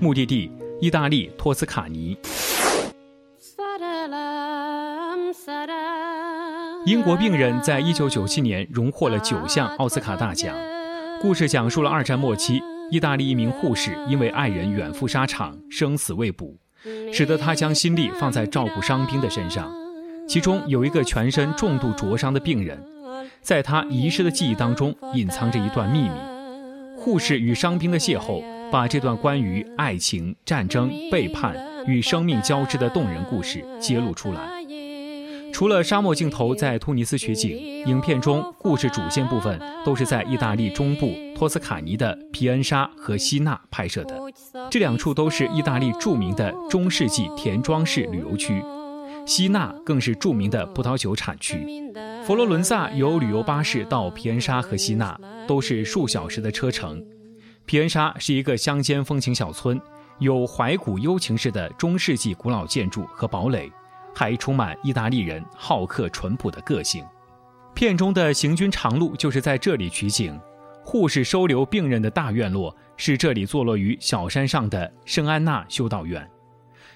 目的地：意大利托斯卡尼。英国病人在一九九七年荣获了九项奥斯卡大奖。故事讲述了二战末期，意大利一名护士因为爱人远赴沙场，生死未卜，使得他将心力放在照顾伤兵的身上。其中有一个全身重度灼伤的病人，在他遗失的记忆当中隐藏着一段秘密：护士与伤兵的邂逅。把这段关于爱情、战争、背叛与生命交织的动人故事揭露出来。除了沙漠镜头在突尼斯取景，影片中故事主线部分都是在意大利中部托斯卡尼的皮恩沙和希纳拍摄的。这两处都是意大利著名的中世纪田庄式旅游区，希纳更是著名的葡萄酒产区。佛罗伦萨有旅游巴士到皮恩沙和希纳，都是数小时的车程。皮恩沙是一个乡间风情小村，有怀古幽情式的中世纪古老建筑和堡垒，还充满意大利人好客淳朴的个性。片中的行军长路就是在这里取景。护士收留病人的大院落是这里坐落于小山上的圣安娜修道院。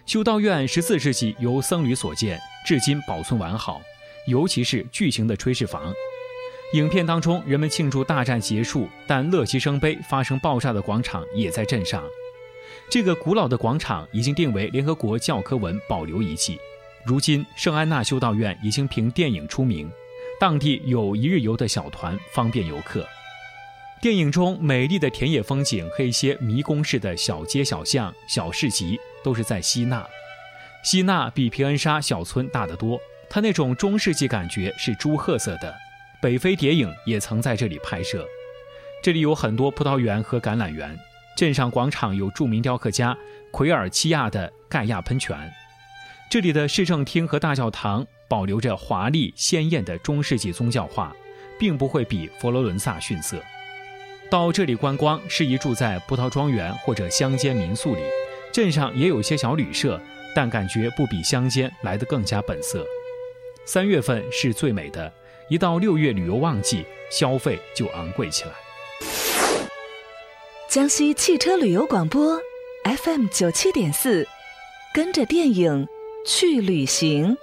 修道院十四世纪由僧侣所建，至今保存完好，尤其是巨型的炊事房。影片当中，人们庆祝大战结束，但乐极生悲发生爆炸的广场也在镇上。这个古老的广场已经定为联合国教科文保留遗迹。如今，圣安娜修道院已经凭电影出名，当地有一日游的小团，方便游客。电影中美丽的田野风景和一些迷宫式的小街小巷、小市集，都是在希纳。希纳比皮恩沙小村大得多，它那种中世纪感觉是朱褐色的。北非谍影也曾在这里拍摄，这里有很多葡萄园和橄榄园。镇上广场有著名雕刻家奎尔齐亚的盖亚喷泉。这里的市政厅和大教堂保留着华丽鲜艳的中世纪宗教画，并不会比佛罗伦萨逊色。到这里观光，适宜住在葡萄庄园或者乡间民宿里。镇上也有些小旅社，但感觉不比乡间来得更加本色。三月份是最美的。一到六月旅游旺季，消费就昂贵起来。江西汽车旅游广播，FM 九七点四，跟着电影去旅行。